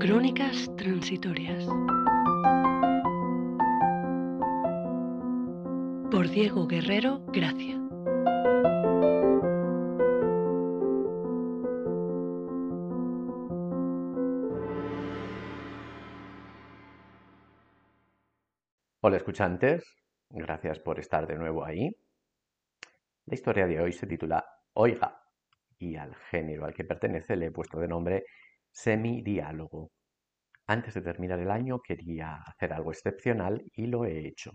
Crónicas transitorias. Por Diego Guerrero Gracia. Hola escuchantes, gracias por estar de nuevo ahí. La historia de hoy se titula Oiga y al género al que pertenece le he puesto de nombre semidiálogo. Antes de terminar el año quería hacer algo excepcional y lo he hecho.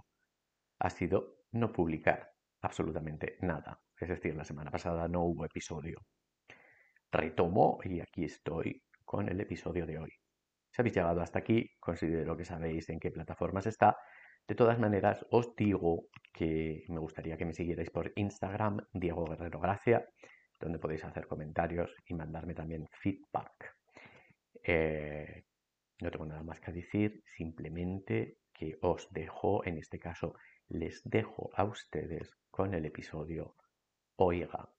Ha sido no publicar absolutamente nada. Es decir, la semana pasada no hubo episodio. Retomo y aquí estoy con el episodio de hoy. Si habéis llegado hasta aquí, considero que sabéis en qué plataformas está. De todas maneras, os digo que me gustaría que me siguierais por Instagram, Diego Guerrero Gracia, donde podéis hacer comentarios y mandarme también feedback. Eh, no tengo nada más que decir, simplemente que os dejo, en este caso, les dejo a ustedes con el episodio Oiga.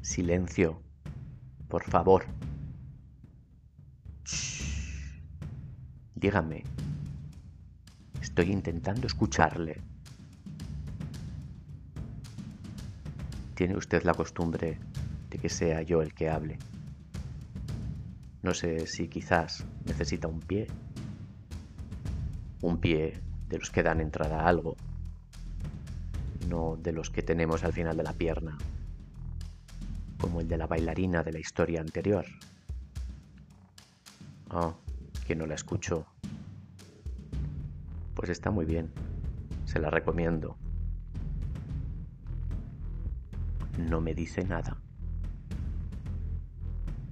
Silencio, por favor. Shh. Dígame, Estoy intentando escucharle. ¿Tiene usted la costumbre de que sea yo el que hable? No sé si quizás necesita un pie. Un pie de los que dan entrada a algo, no de los que tenemos al final de la pierna, como el de la bailarina de la historia anterior. Ah, que no la escucho pues está muy bien. Se la recomiendo. No me dice nada.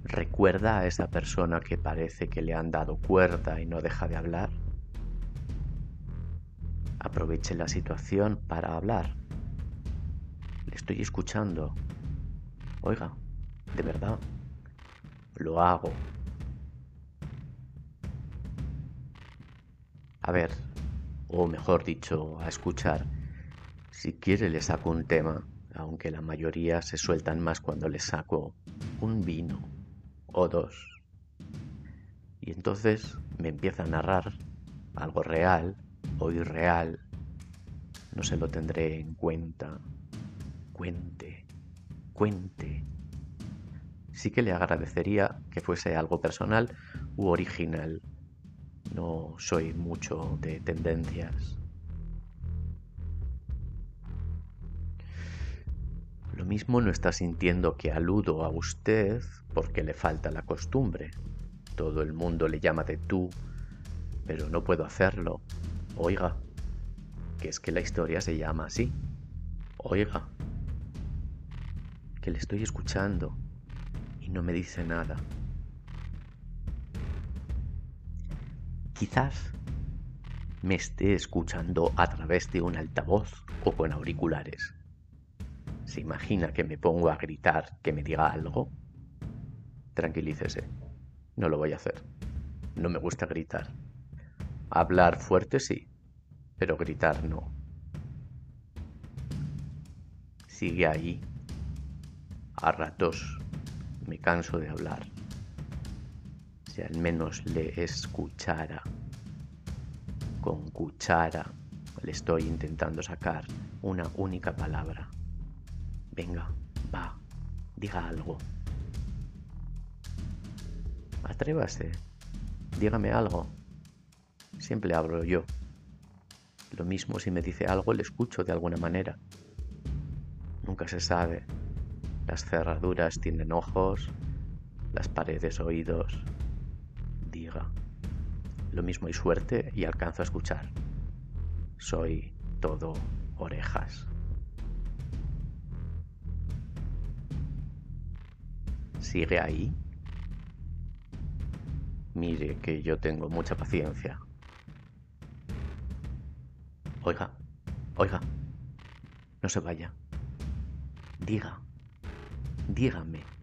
¿Recuerda a esa persona que parece que le han dado cuerda y no deja de hablar? Aproveche la situación para hablar. Le estoy escuchando. Oiga, de verdad, lo hago. A ver, o mejor dicho, a escuchar. Si quiere le saco un tema, aunque la mayoría se sueltan más cuando le saco un vino o dos. Y entonces me empieza a narrar algo real o irreal. No se lo tendré en cuenta. Cuente, cuente. Sí que le agradecería que fuese algo personal u original, no soy mucho de tendencias. Lo mismo no está sintiendo que aludo a usted porque le falta la costumbre. Todo el mundo le llama de tú, pero no puedo hacerlo. Oiga, que es que la historia se llama así. Oiga, que le estoy escuchando y no me dice nada. Quizás me esté escuchando a través de un altavoz o con auriculares. ¿Se imagina que me pongo a gritar que me diga algo? Tranquilícese, no lo voy a hacer. No me gusta gritar. Hablar fuerte sí, pero gritar no. Sigue ahí. A ratos me canso de hablar al menos le escuchara. Con cuchara le estoy intentando sacar una única palabra. Venga, va, diga algo. Atrévase, dígame algo. Siempre hablo yo. Lo mismo si me dice algo, le escucho de alguna manera. Nunca se sabe. Las cerraduras tienen ojos, las paredes oídos, diga. Lo mismo hay suerte y alcanzo a escuchar. Soy todo orejas. ¿Sigue ahí? Mire que yo tengo mucha paciencia. Oiga, oiga, no se vaya. Diga, dígame.